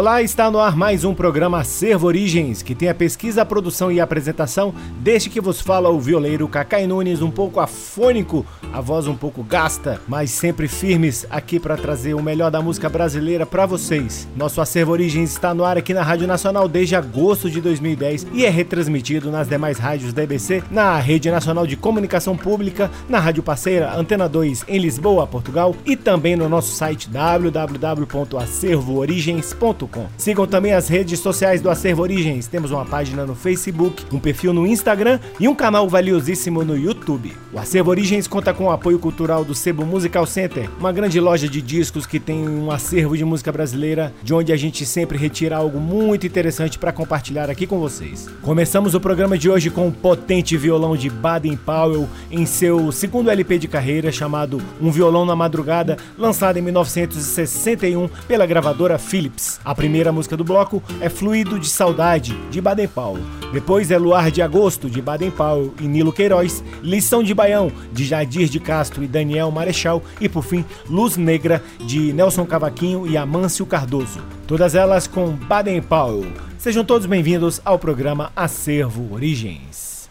Olá, está no ar mais um programa Acervo Origens, que tem a pesquisa, a produção e a apresentação deste que vos fala o violeiro Cacai Nunes, um pouco afônico, a voz um pouco gasta, mas sempre firmes aqui para trazer o melhor da música brasileira para vocês. Nosso Acervo Origens está no ar aqui na Rádio Nacional desde agosto de 2010 e é retransmitido nas demais rádios da EBC, na Rede Nacional de Comunicação Pública, na Rádio Parceira Antena 2 em Lisboa, Portugal e também no nosso site www.acervoorigens.com Sigam também as redes sociais do Acervo Origens. Temos uma página no Facebook, um perfil no Instagram e um canal valiosíssimo no YouTube. O Acervo Origens conta com o apoio cultural do Sebo Musical Center, uma grande loja de discos que tem um acervo de música brasileira, de onde a gente sempre retira algo muito interessante para compartilhar aqui com vocês. Começamos o programa de hoje com o potente violão de Baden Powell em seu segundo LP de carreira chamado Um Violão na Madrugada, lançado em 1961 pela gravadora Philips. A primeira música do bloco é Fluido de Saudade, de Baden Powell. Depois é Luar de Agosto, de Baden Powell e Nilo Queiroz, Lição de Baião, de Jadir de Castro e Daniel Marechal, e por fim, Luz Negra, de Nelson Cavaquinho e Amâncio Cardoso. Todas elas com Baden Powell. Sejam todos bem-vindos ao programa Acervo Origens.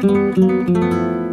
Música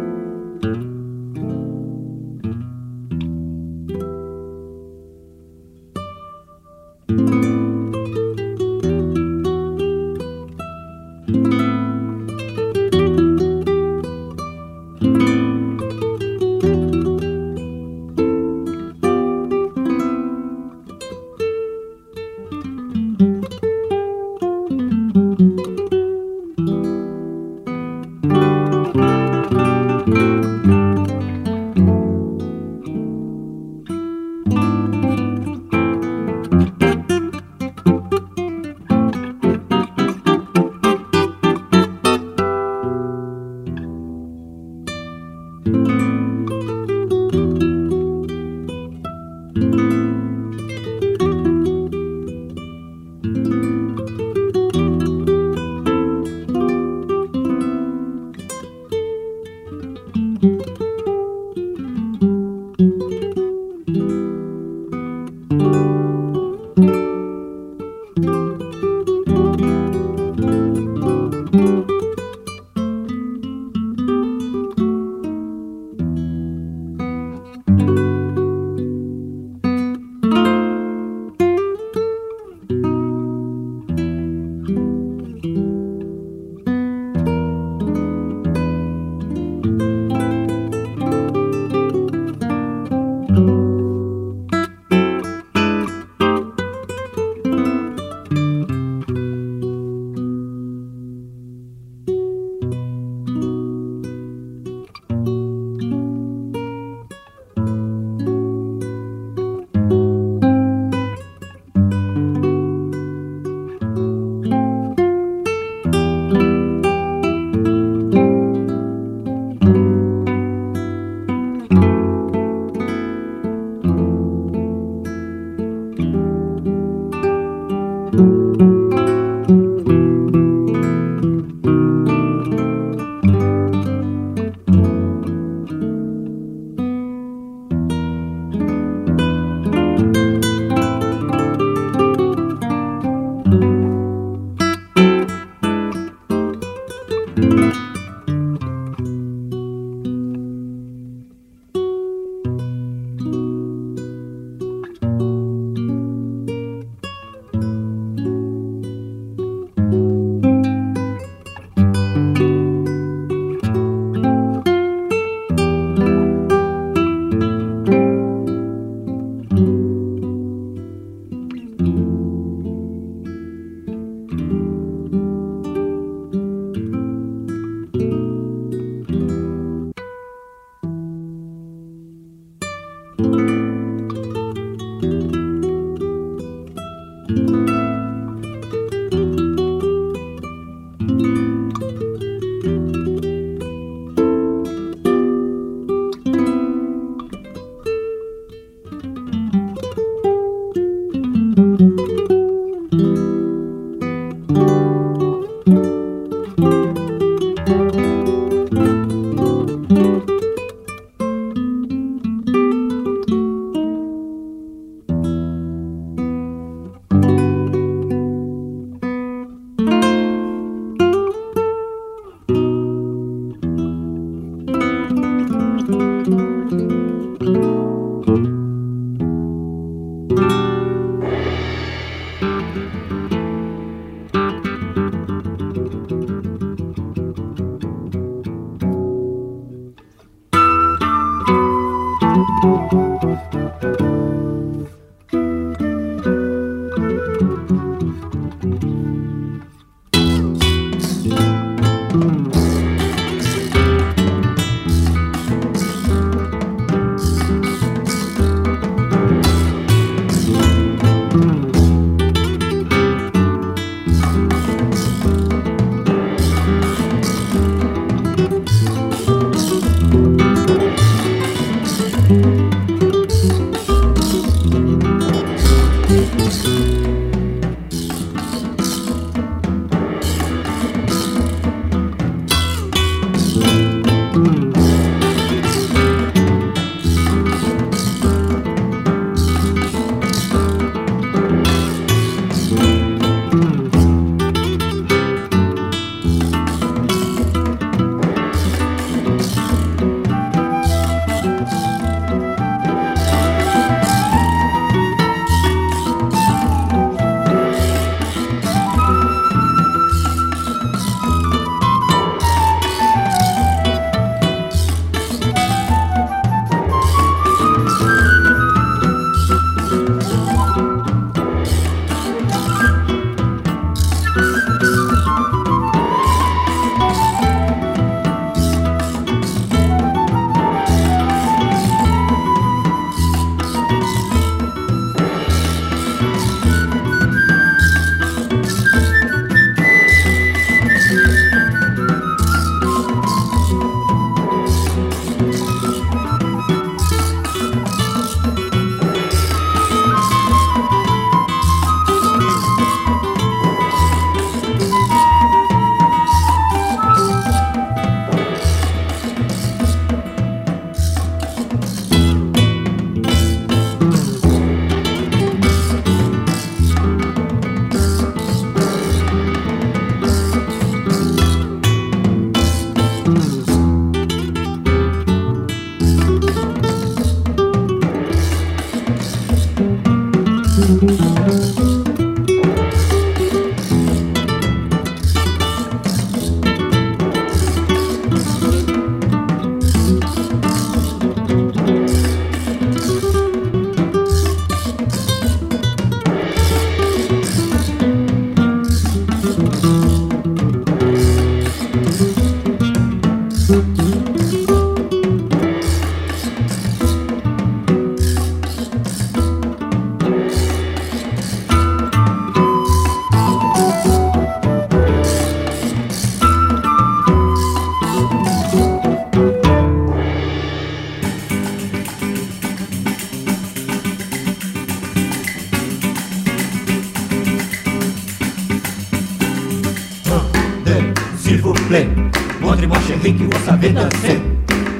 savez danser.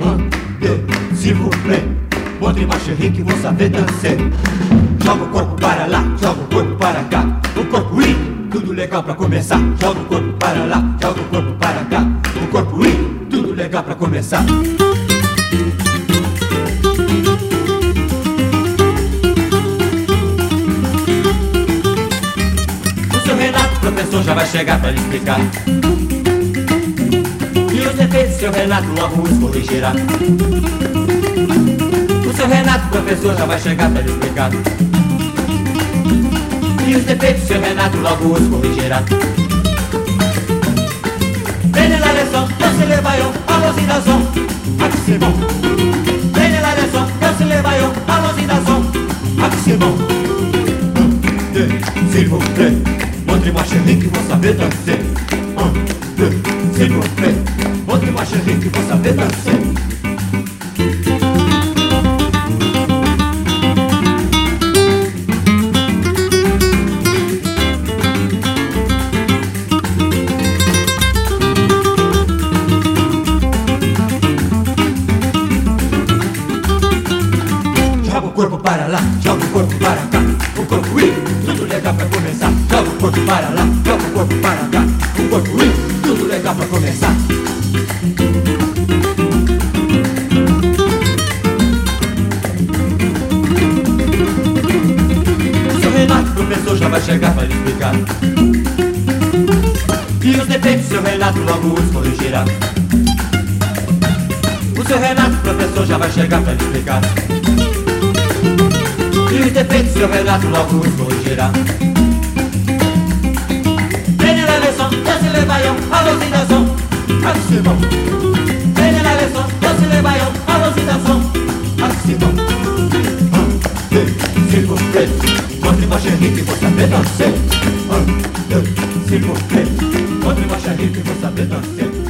Un, deux, s'il vous plaît. Montre você chérie vou saber dançar. Joga o corpo para lá, joga o corpo para cá. O corpo i, tudo legal pra começar. Joga o corpo para lá, joga o corpo para cá. O corpo i, tudo legal pra começar. O seu Renato, professor, já vai chegar pra lhe explicar. uma música ligeira. O seu Renato, professor, já vai chegar pra lhe explicar. E os defeitos, seu Renato, logo os corrigirá. Prende na leção, não se leva eu, a lozinação, a que se bom. Prende na leção, não se leva eu, a lozinação, a que se bom. Um, dois, cinco, três, mande mais que vou saber dançar. linguagem que e vou saber nascer. vai chegar pra lhe explicar. E os defeitos, seu Renato logo os corrigirá. O seu Renato, professor, já vai chegar pra lhe explicar. E os defeitos, seu Renato logo os corrigirá. Vem na leção, você leva eu, a luzidação, a cima. Vem na leção, você leva eu, a luzidação, a cima. Um, dois, cinco, três contra marcha rica e vou saber dançar. Um, dois, cinco, três, contra marcha rica e vou saber dançar.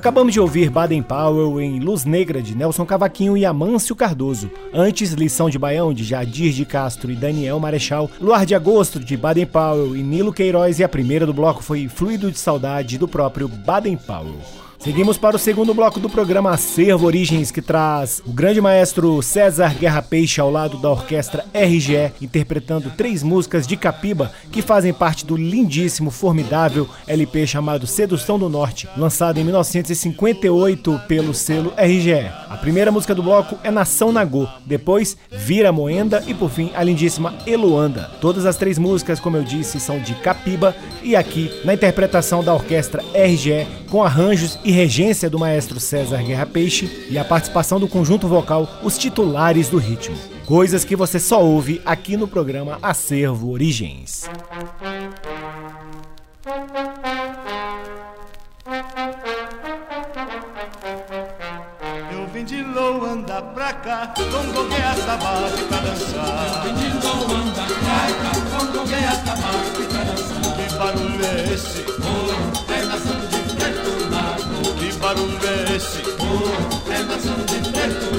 Acabamos de ouvir Baden Powell em Luz Negra de Nelson Cavaquinho e Amâncio Cardoso. Antes, Lição de Baião de Jadir de Castro e Daniel Marechal. Luar de Agosto de Baden Powell e Nilo Queiroz. E a primeira do bloco foi Fluido de Saudade do próprio Baden Powell. Seguimos para o segundo bloco do programa Acervo Origens, que traz o grande maestro César Guerra Peixe ao lado da orquestra RGE, interpretando três músicas de Capiba que fazem parte do lindíssimo, formidável LP chamado Sedução do Norte, lançado em 1958 pelo selo RGE. A primeira música do bloco é Nação Nagô, depois Vira Moenda e por fim a lindíssima Eluanda. Todas as três músicas, como eu disse, são de Capiba e aqui na interpretação da orquestra RGE com arranjos e regência do maestro César Guerra Peixe e a participação do conjunto vocal Os Titulares do Ritmo. Coisas que você só ouve aqui no programa Acervo Origens. Eu vim de Loanda pra cá, com gongue essa base pra dançar. Eu vim de Loanda pra cá, com gongue essa base pra dançar. Que barulho é esse? Oh, é Oh, é nação de preto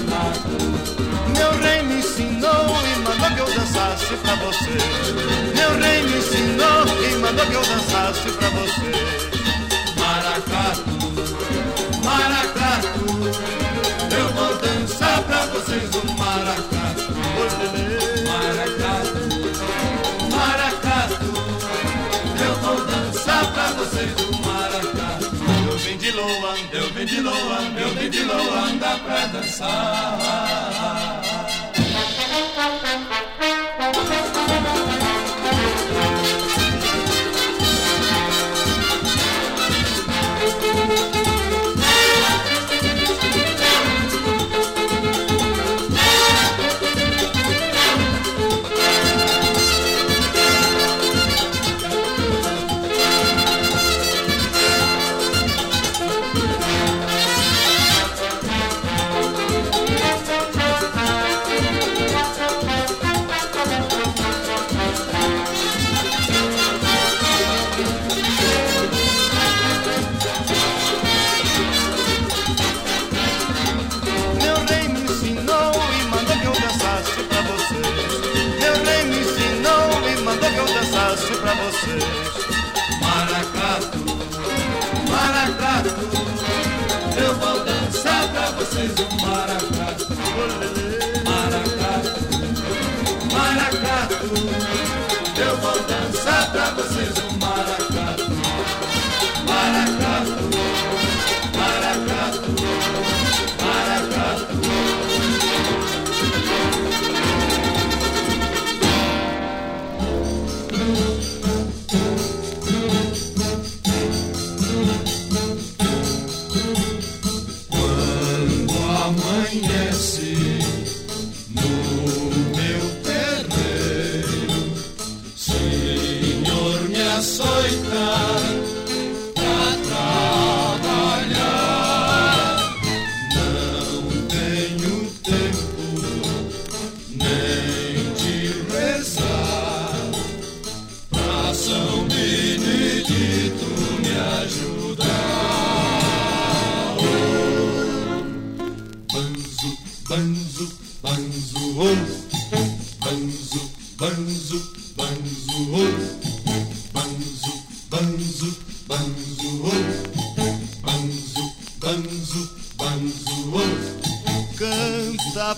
Meu rei me ensinou e mandou que eu dançasse pra você. Meu rei me ensinou e mandou que eu dançasse pra você. Maracatu, maracatu, eu vou dançar pra vocês o. Maracatu, Vim de Loanda, eu vim de Loanda pra dançar.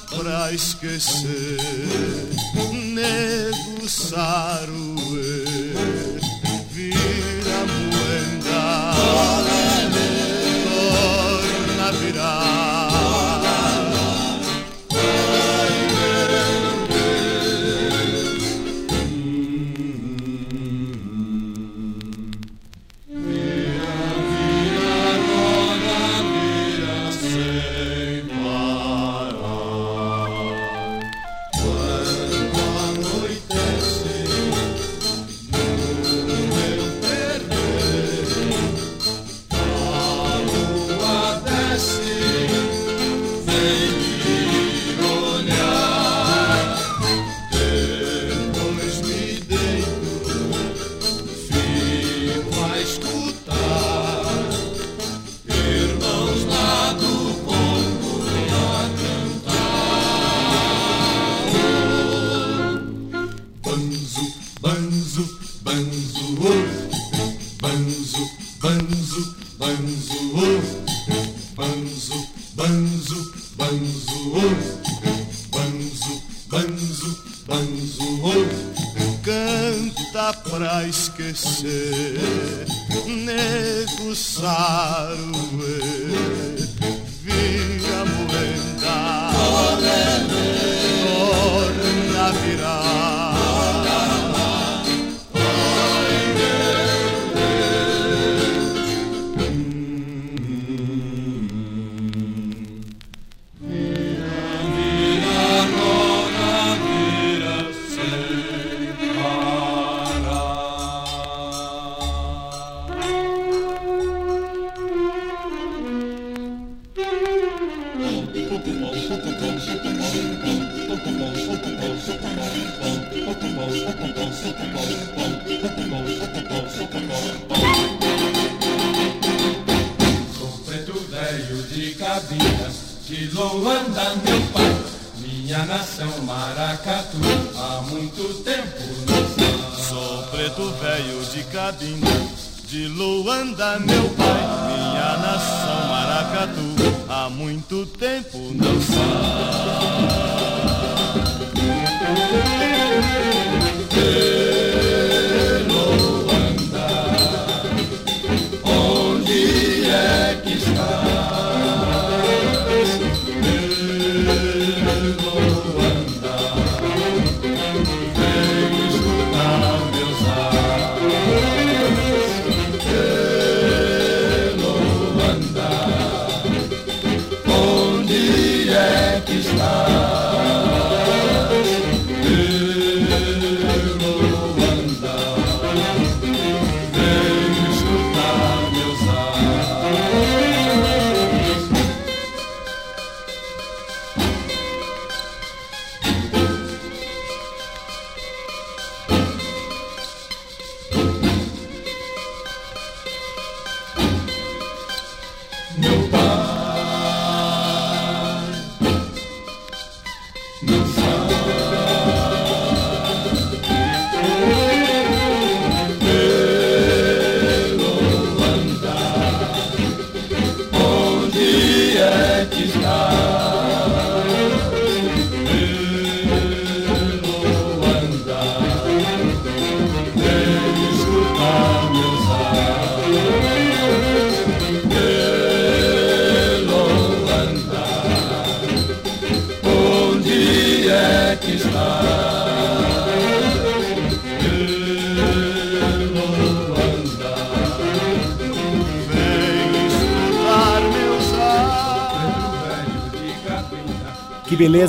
Krishna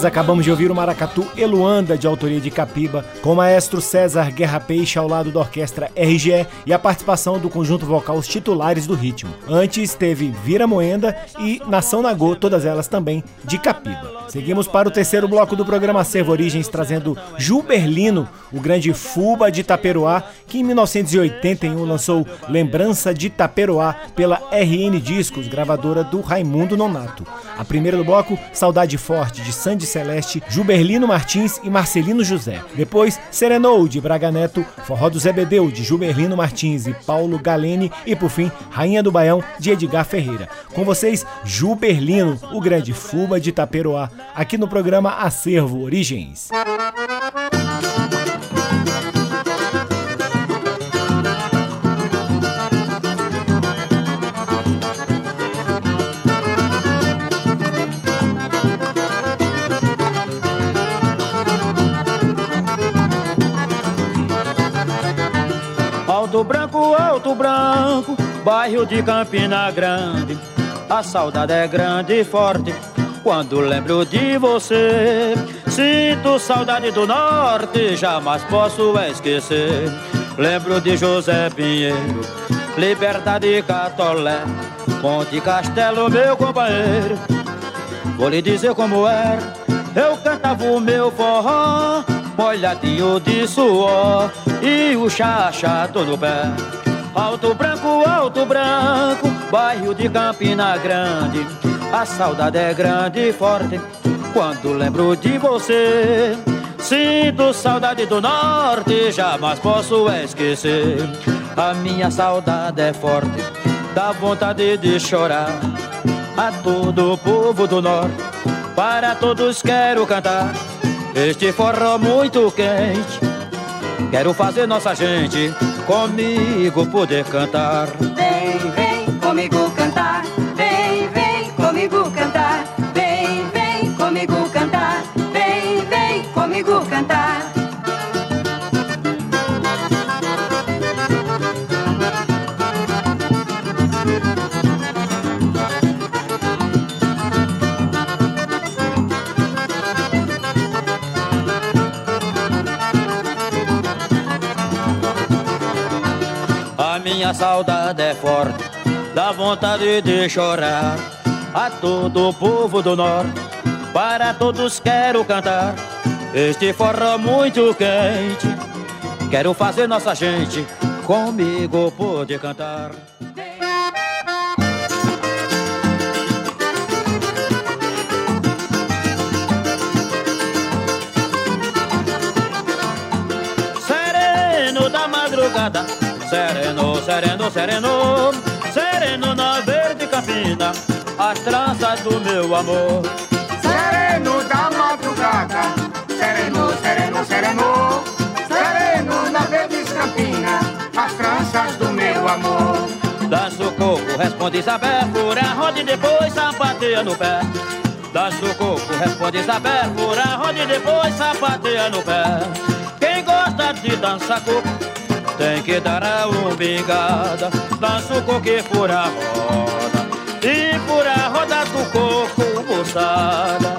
Acabamos de ouvir o Maracatu Eluanda, de autoria de Capiba, com o maestro César Guerra Peixe ao lado da orquestra RGE e a participação do conjunto vocal Os Titulares do Ritmo. Antes teve Vira Moenda e Nação Nagô, todas elas também de Capiba. Seguimos para o terceiro bloco do programa Servo Origens, trazendo Ju Berlino, o grande Fuba de Itaperuá, que em 1981 lançou Lembrança de Itaperuá pela RN Discos, gravadora do Raimundo Nonato. A primeira do bloco, Saudade Forte, de Sandy Celeste, Juberlino Martins e Marcelino José. Depois, Serenou, de Braga Neto, Forró do Zebedeu, de Juberlino Martins e Paulo Galene. E, por fim, Rainha do Baião, de Edgar Ferreira. Com vocês, Juberlino, o grande Fuba de Itaperuá, aqui no programa Acervo Origens. Alto Branco, Alto Branco, bairro de Campina Grande. A saudade é grande e forte quando lembro de você. Sinto saudade do norte, jamais posso esquecer. Lembro de José Pinheiro, Liberdade Catolé, Ponte Castelo, meu companheiro. Vou lhe dizer como era, eu cantava o meu forró, molhadinho de suor e o chachado no pé. Alto Branco, Alto Branco, bairro de Campina Grande. A saudade é grande e forte quando lembro de você. Sinto saudade do norte, jamais posso esquecer. A minha saudade é forte, dá vontade de chorar. A todo o povo do norte, para todos quero cantar. Este forró muito quente, quero fazer nossa gente comigo poder cantar. Vem, vem comigo saudade é forte, dá vontade de chorar. A todo o povo do norte, para todos quero cantar. Este forró muito quente, quero fazer nossa gente comigo poder cantar. Madrugada, sereno, sereno, sereno, sereno na verde campina, as tranças do meu amor. Sereno da madrugada, sereno, sereno, sereno, sereno na verde campina, as tranças do meu amor. Dança o coco, responde Isabel, fura a roda e depois sapateia no pé. Dança o coco, responde Isabel, fura a roda e depois sapateia no pé. Quem gosta de dançar coco, tem que dar a umbigada. Dança o coco e fura a roda, e fura a roda do coco, moçada.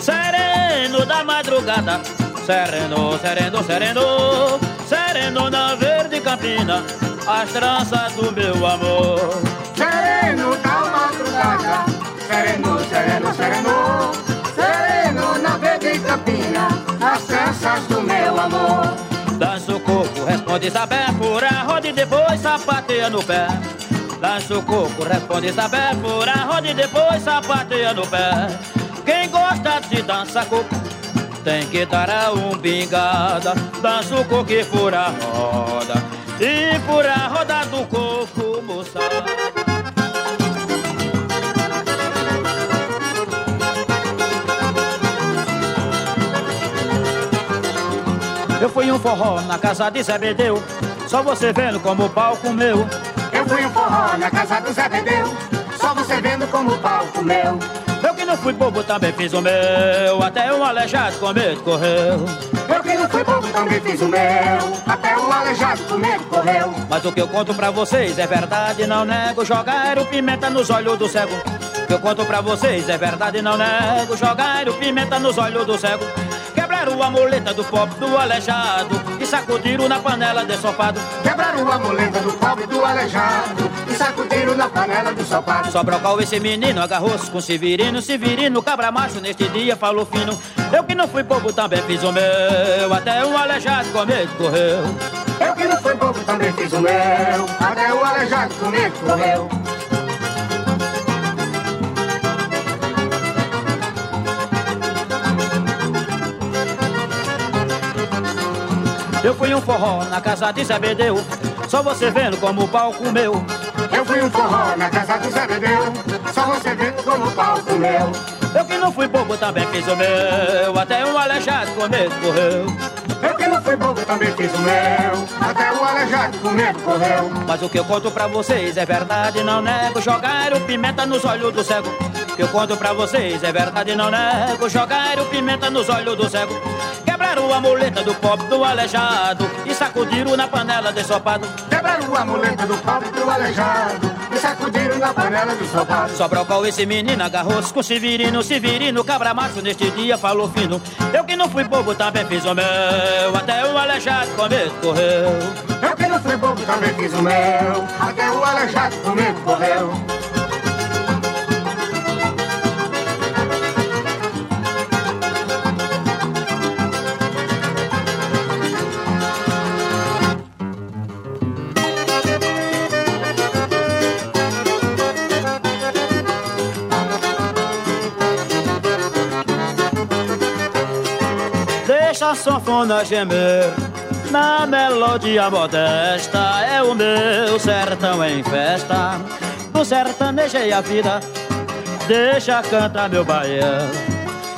Sereno da madrugada, sereno, sereno, sereno, sereno na verde campina, as tranças do meu amor. Sereno da madrugada, sereno, sereno, sereno, sereno na verde campina, as tranças do meu amor. Dança o coco, responde Isabel, fura a roda e depois sapateia no pé. Dança o coco, responde Isabel, fura a roda e depois sapateia no pé. Quem gosta de dançar coco, tem que dar a umbigada. Dança o coco e fura a roda, e fura a roda do coco, moçada. Um forró na casa de Zé Bedeu, só você vendo como o pau comeu. Eu fui um forró na casa do Zé Bedeu, só você vendo como o palco meu. Meu que não fui bobo também fiz o meu, até um aleijado com medo correu. Eu que não fui bobo também fiz o meu, até um aleijado com medo correu. Mas o que eu conto pra vocês é verdade, não nego. Jogaram pimenta nos olhos do cego. O que eu conto pra vocês é verdade, não nego. Jogaram pimenta nos olhos do cego. Quebraram a muleta do pobre do aleijado e sacudiram na panela de sopado. Quebraram a muleta do pobre do aleijado e sacudiram na panela do sopado. Só brocal esse menino agarrou-se com Severino, Severino, cabra macho, neste dia falou fino. Eu que não fui bobo também fiz o meu, até um aleijado com medo correu. Eu que não fui bobo também fiz o meu, até o aleijado com medo correu. Eu fui um forró na casa de Bedeu, só você vendo como o pau comeu. Eu fui um forró na casa Zé Bedeu, só você vendo como o pau comeu. Eu que não fui bobo também fiz o meu, até um aleijado com medo correu. Eu que não fui bobo também fiz o meu, até o aleijado com medo correu. Mas o que eu conto pra vocês é verdade, não nego. Jogaram pimenta nos olhos do cego. O que eu conto pra vocês é verdade, não nego. Jogaram pimenta nos olhos do cego. Quebraram a muleta do pobre do aleijado e sacudiram na panela de sopado. Quebraram a muleta do pobre do aleijado sacudiram na panela do esse menino agarrou-se com Severino, Severino, cabra macho, neste dia falou fino. Eu que não fui bobo também fiz o meu, até o aleijado com medo correu. Eu que não fui bobo também fiz o meu, até o aleijado com medo correu. A sanfona gemer na melodia modesta. É o meu sertão em festa. Do sertanejei a vida, deixa cantar meu baião.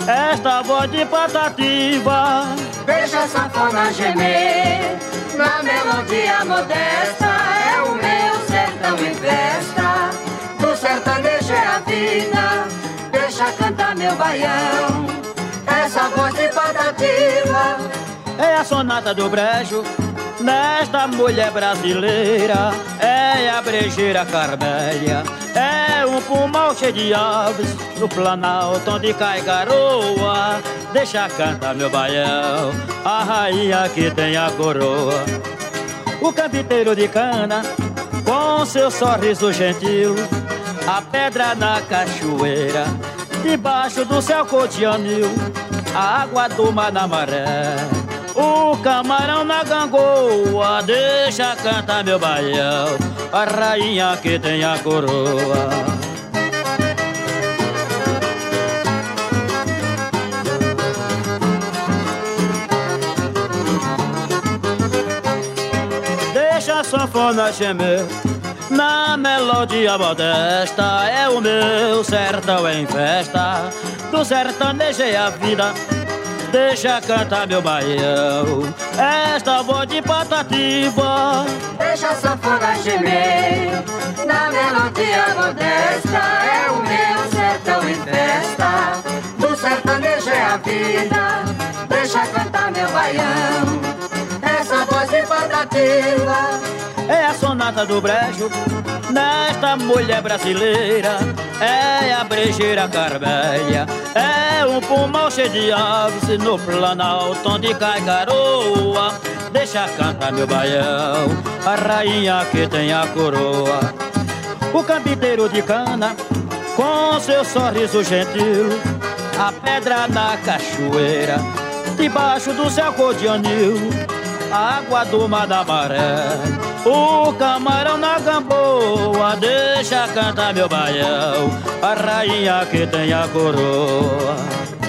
Esta voz de patativa, Deixa a sanfona gemer na melodia modesta. É o meu sertão em festa. Sertanejo é a vida. Deixa cantar meu baião. Voz de patativa. é a sonata do brejo. Nesta mulher brasileira, é a brejeira Carmélia, é um pulmão cheio de aves, no planalto onde cai garoa. Deixa cantar meu baião, a rainha que tem a coroa. O campiteiro de cana, com seu sorriso gentil, a pedra na cachoeira, debaixo do céu cotianil, a água do mar na maré. O camarão na gangoa, deixa cantar meu baião, a rainha que tem a coroa. Deixa a sanfona gemer na melodia modesta. É o meu sertão em festa, do sertanejo é a vida. Deixa cantar meu baião, esta voz de patativa. Deixa a sanfona gemer na melodia modesta. É o meu sertão em festa. Do sertanejo é a vida. Deixa cantar meu baião. Essa voz de. É a sonata do brejo nesta mulher brasileira. É a brejeira Carmélia, é um pulmão cheio de aves no planalto onde cai garoa. Deixa cantar meu baião, a rainha que tem a coroa. O campiteiro de cana, com seu sorriso gentil, a pedra na cachoeira, debaixo do céu cor de anil, a água do mar da maré. O camarão na gamboa, deixa cantar meu baião, a rainha que tem a coroa.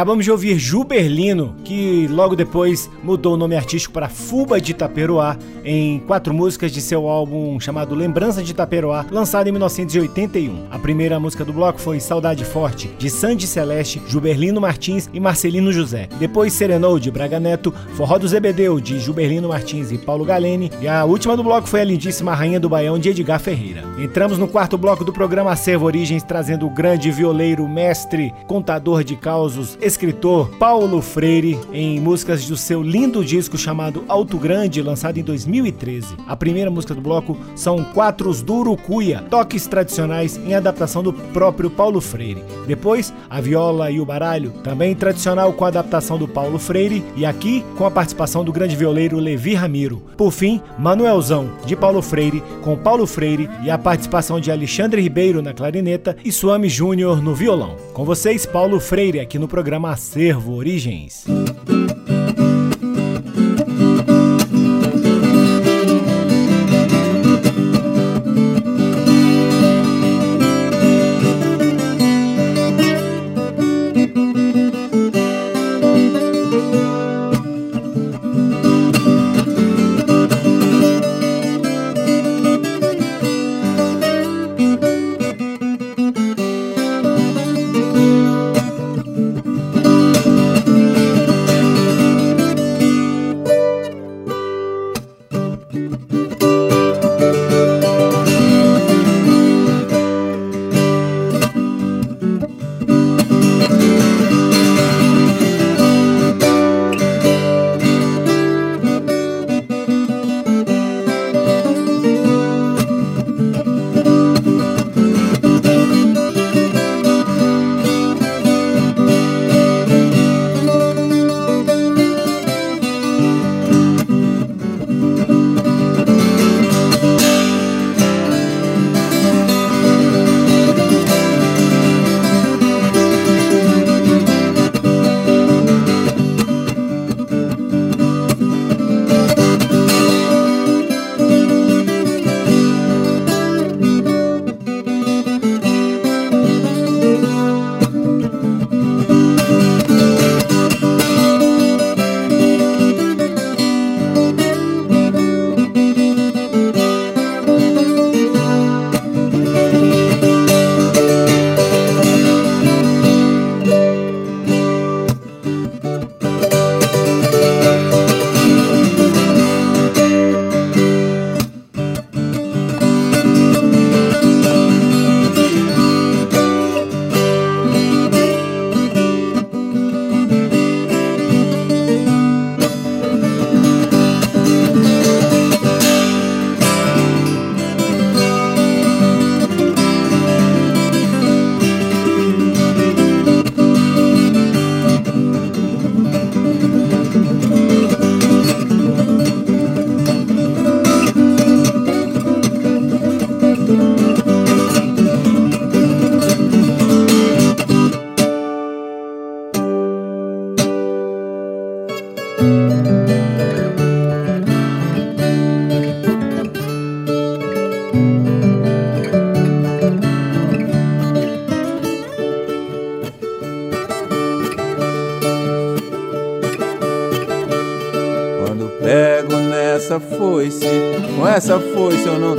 Acabamos de ouvir Juberlino, que logo depois mudou o nome artístico para Fuba de Itaperoá, em quatro músicas de seu álbum chamado Lembrança de Itaperoá, lançado em 1981. A primeira música do bloco foi Saudade Forte, de Sandy Celeste, Juberlino Martins e Marcelino José. Depois Serenou, de Braga Neto, Forró do Zebedeu, de Juberlino Martins e Paulo Galene. E a última do bloco foi a lindíssima Rainha do Baião, de Edgar Ferreira. Entramos no quarto bloco do programa Acervo Origens, trazendo o grande violeiro, mestre, contador de causos, escritor Paulo Freire, em músicas do seu lindo disco chamado Alto Grande, lançado em 2013. A primeira música do bloco são Quatros do Urucuia, toques tradicionais em adaptação do próprio Paulo Freire. Depois, a viola e o baralho, também tradicional com adaptação do Paulo Freire, e aqui com a participação do grande violeiro Levi Ramiro. Por fim, Manuelzão, de Paulo Freire, com Paulo Freire e a participação de Alexandre Ribeiro na clarineta e Suame Júnior no violão. Com vocês, Paulo Freire, aqui no programa Acervo Origens.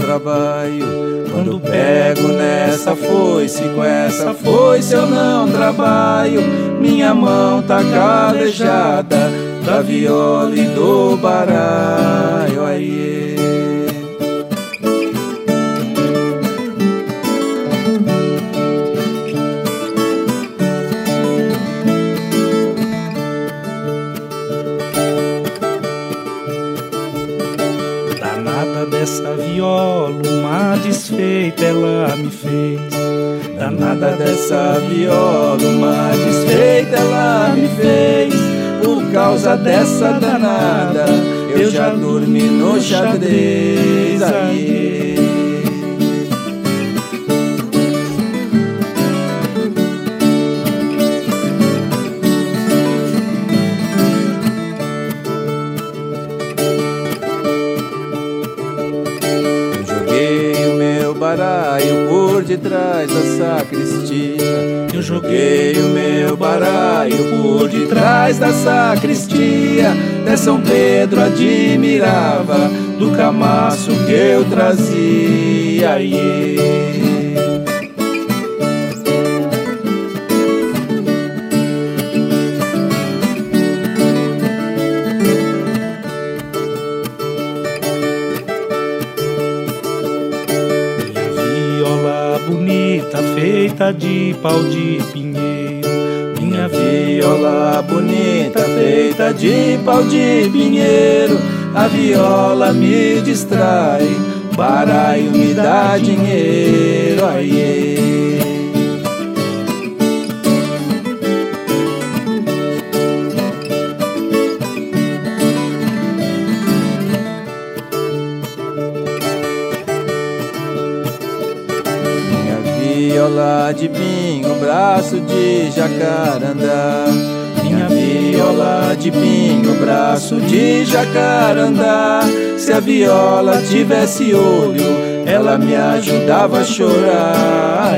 Trabalho. Quando pego nessa foice, com essa foice eu não trabalho. Minha mão tá calejada da viola e do baralho. Aí. Desfeita ela me fez. Danada dessa viola, uma desfeita ela me fez. Por causa dessa danada, eu já dormi no xadrez. Aí. De trás da sacristia. Eu joguei o meu baralho por detrás da sacristia. De São Pedro admirava do camaço que eu trazia. Yeah. Feita de pau de pinheiro. Minha viola bonita feita de pau de pinheiro. A viola me distrai, baralho me dá dinheiro. Aiê. Braço de jacarandá. Minha viola de pinho, braço de jacarandá. Se a viola tivesse olho, ela me ajudava a chorar.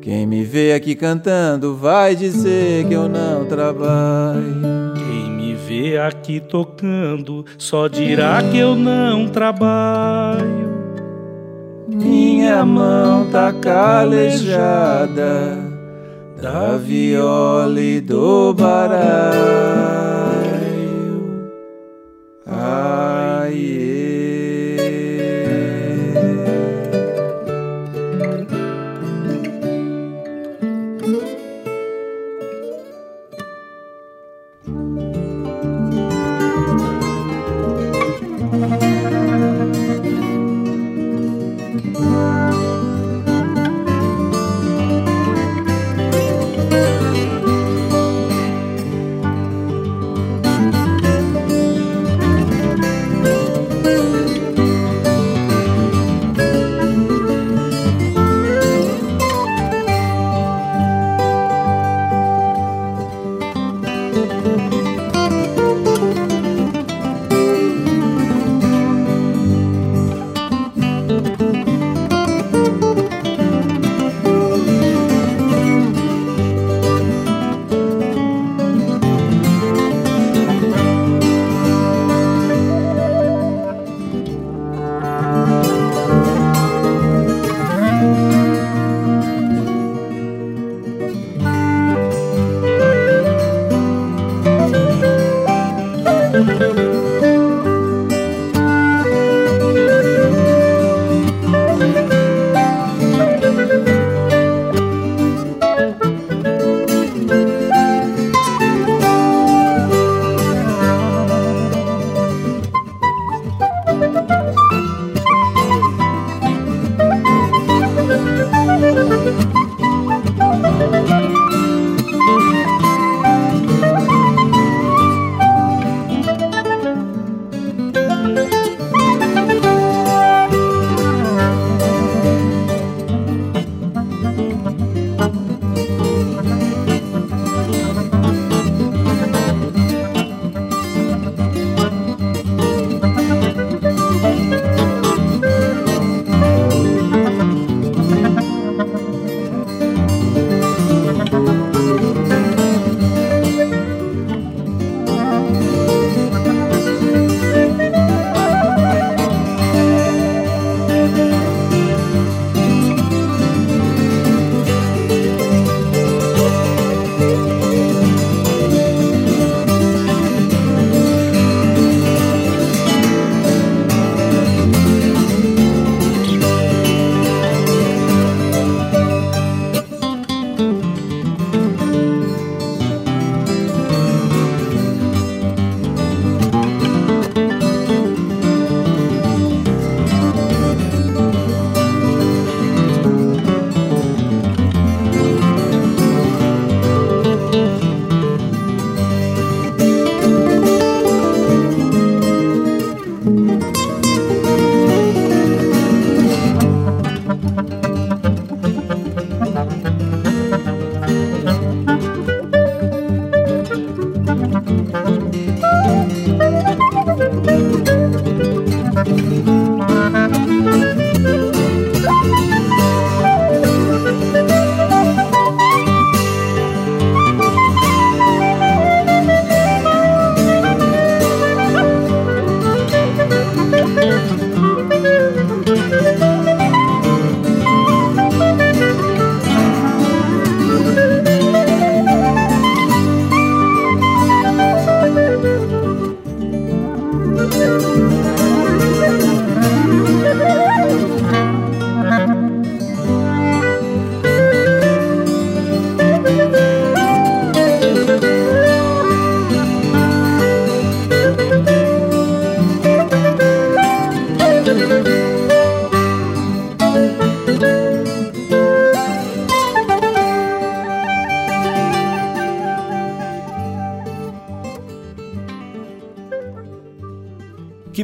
Quem me vê aqui cantando vai dizer que eu não trabalho vê aqui tocando, só dirá que eu não trabalho. Minha mão tá calejada da viola e do baralho.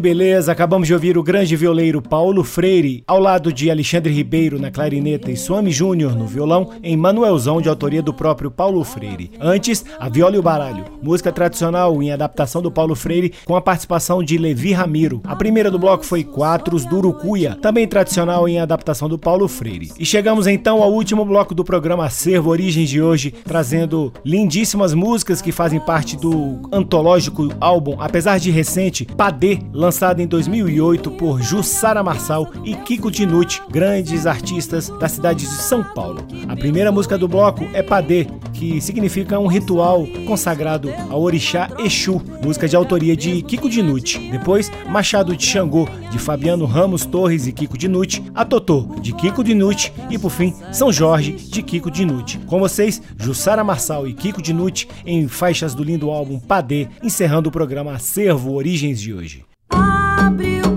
Beleza, acabamos de ouvir o grande violeiro Paulo Freire, ao lado de Alexandre Ribeiro na clarineta e Swami Júnior no violão, em Manuelzão de autoria do próprio Paulo Freire. Antes, a Viola e o Baralho, música tradicional em adaptação do Paulo Freire com a participação de Levi Ramiro. A primeira do bloco foi Quatros do Urucuia, também tradicional em adaptação do Paulo Freire. E chegamos então ao último bloco do programa Acervo Origens de hoje, trazendo lindíssimas músicas que fazem parte do antológico álbum, apesar de recente, Padê, lançado em 2008 por Jussara Marçal e Kiko Dinucci, grandes artistas da cidade de São Paulo. A primeira música do bloco é Padê, que significa um ritual consagrado ao orixá Exu, música de autoria de Kiko Dinucci. Depois, Machado de Xangô, de Fabiano Ramos Torres e Kiko Dinucci, A Totô, de Kiko Dinucci e, por fim, São Jorge, de Kiko Dinucci. Com vocês, Jussara Marçal e Kiko Dinucci em faixas do lindo álbum Padê, encerrando o programa Acervo Origens de hoje. Abre cabeça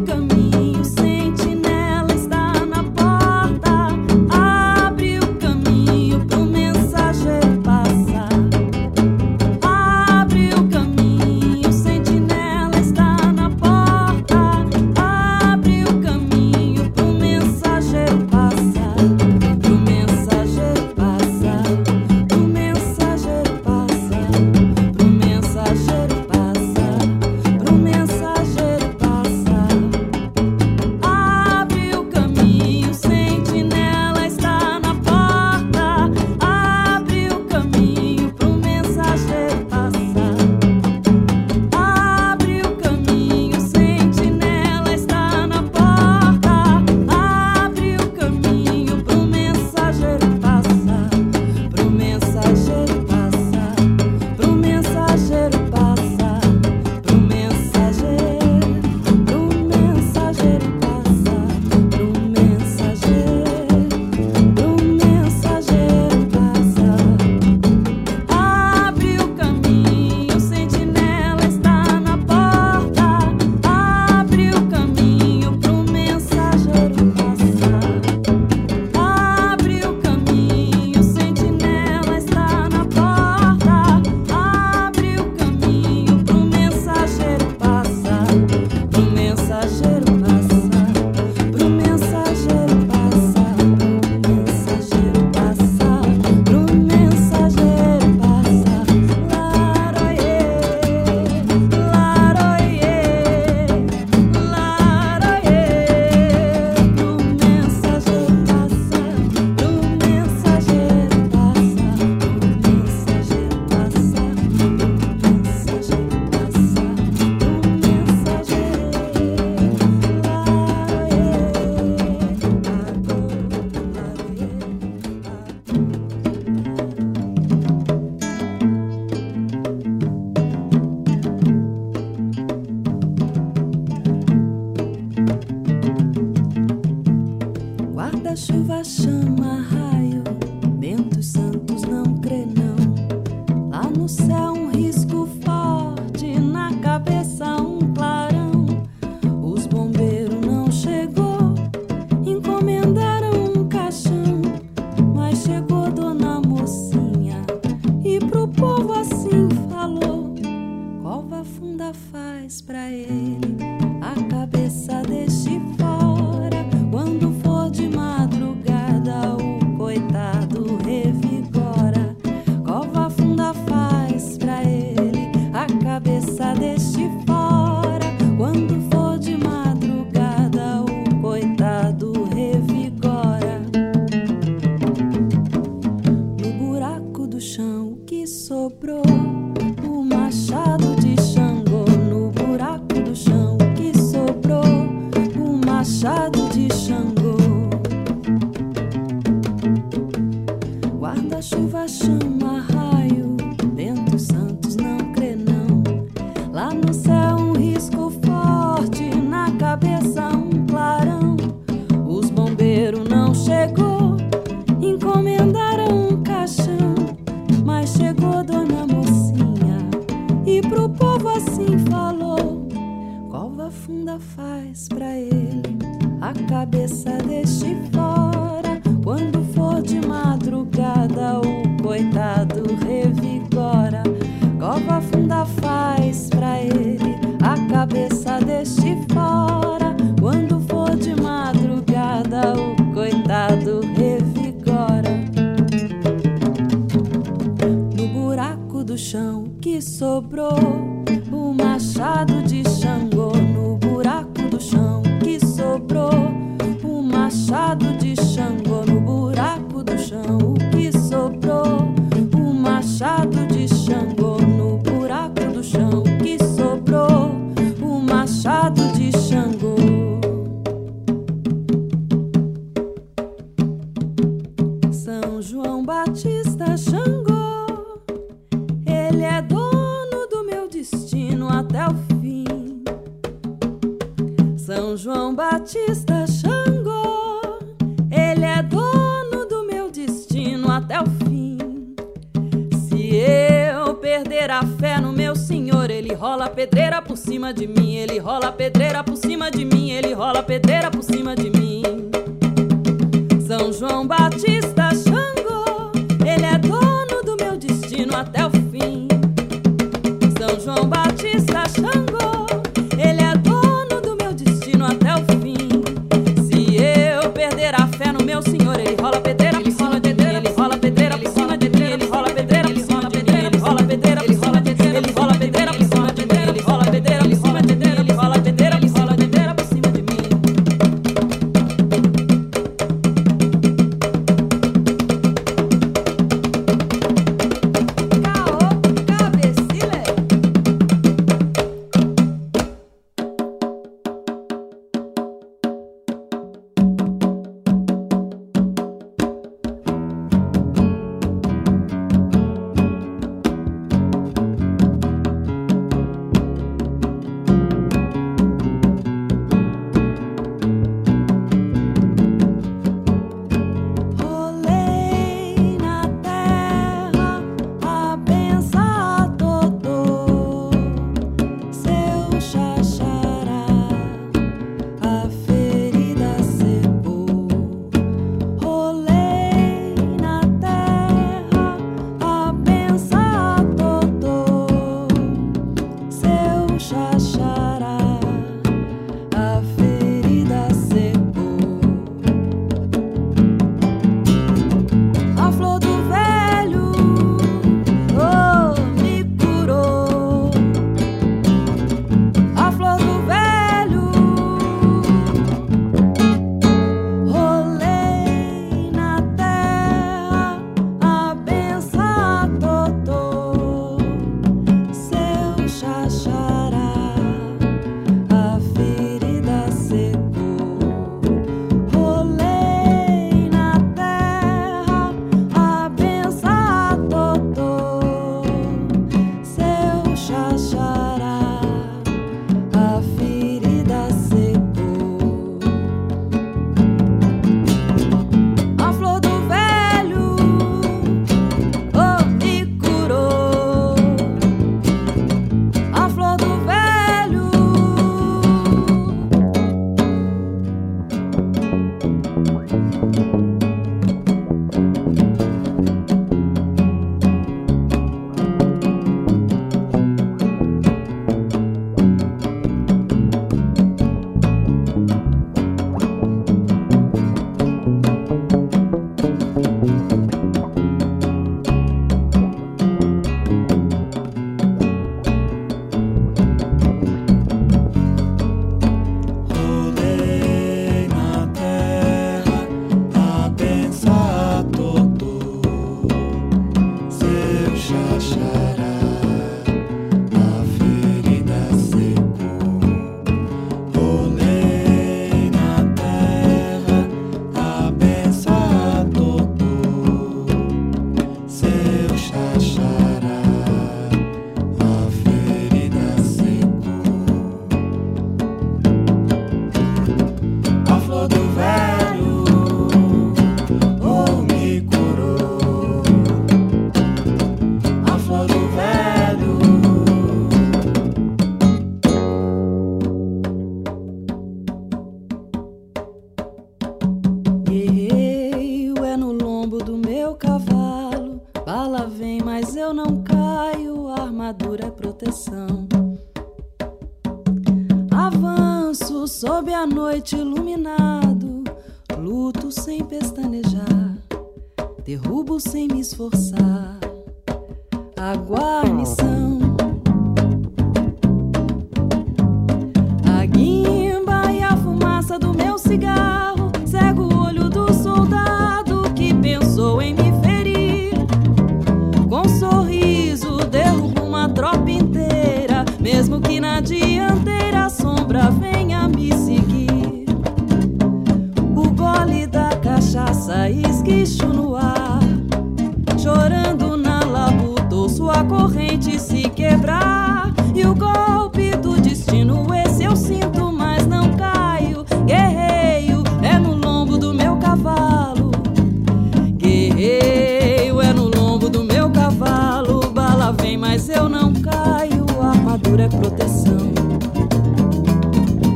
proteção.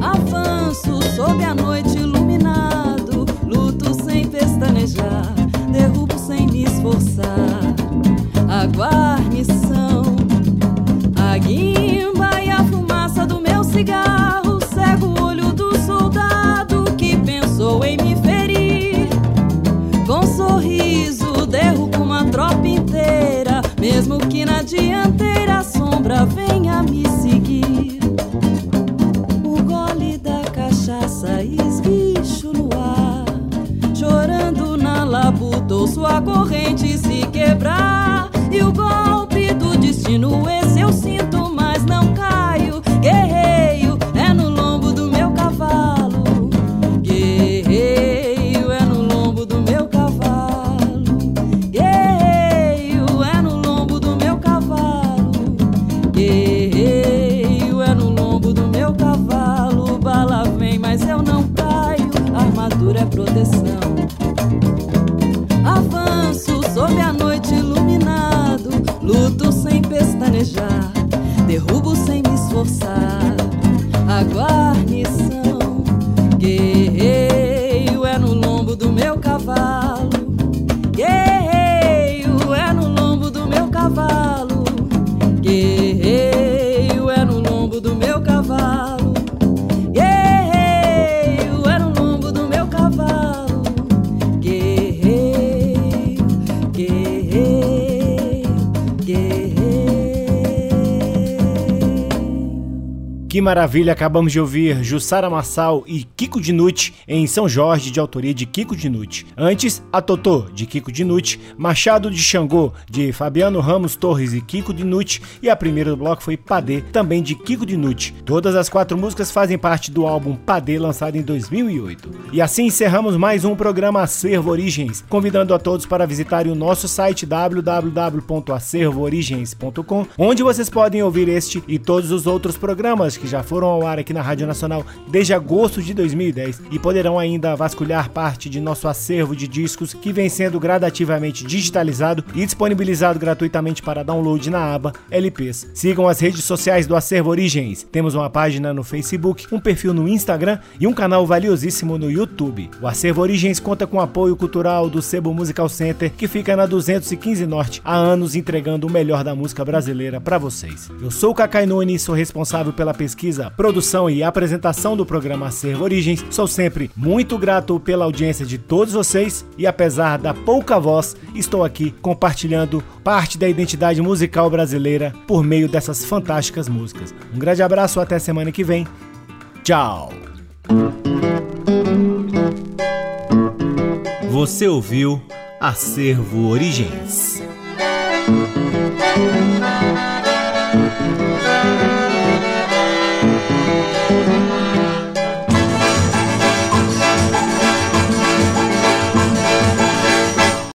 Avanço sob a noite iluminado, luto sem pestanejar, derrubo sem me esforçar. A guarnição, a guimba e a fumaça do meu cigarro quebrar. Que maravilha, acabamos de ouvir Jussara Massal e Kiko Dinucci em São Jorge, de autoria de Kiko Dinucci. Antes, A Totô, de Kiko Dinucci, Machado de Xangô, de Fabiano Ramos Torres e Kiko Dinucci, e a primeira do bloco foi Padê, também de Kiko Dinucci. Todas as quatro músicas fazem parte do álbum Padê, lançado em 2008. E assim encerramos mais um programa Acervo Origens, convidando a todos para visitarem o nosso site www.acervoorigens.com, onde vocês podem ouvir este e todos os outros programas que já foram ao ar aqui na Rádio Nacional desde agosto de 2010 e poderão ainda vasculhar parte de nosso acervo de discos que vem sendo gradativamente digitalizado e disponibilizado gratuitamente para download na aba LPs. Sigam as redes sociais do Acervo Origens. Temos uma página no Facebook, um perfil no Instagram e um canal valiosíssimo no YouTube. O Acervo Origens conta com apoio cultural do Sebo Musical Center, que fica na 215 Norte, há anos entregando o melhor da música brasileira para vocês. Eu sou o Cacai Nunes, sou responsável pela pesquisa, produção e apresentação do programa Acervo Origens. Sou sempre muito grato pela audiência de todos vocês e apesar da pouca voz, estou aqui compartilhando parte da identidade musical brasileira por meio dessas fantásticas músicas. Um grande abraço, até semana que vem. Tchau. Você ouviu Acervo Origens.